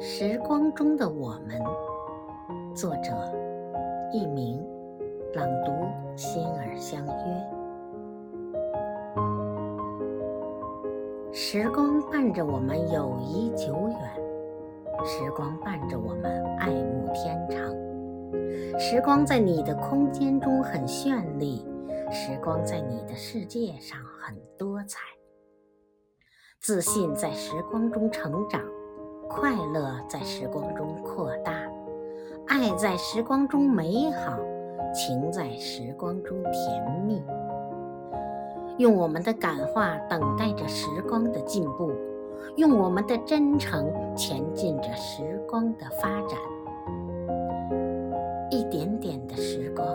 时光中的我们，作者：佚名，朗读：心儿相约。时光伴着我们友谊久远，时光伴着我们爱慕天长。时光在你的空间中很绚丽，时光在你的世界上很多彩。自信在时光中成长。快乐在时光中扩大，爱在时光中美好，情在时光中甜蜜。用我们的感化等待着时光的进步，用我们的真诚前进着时光的发展。一点点的时光，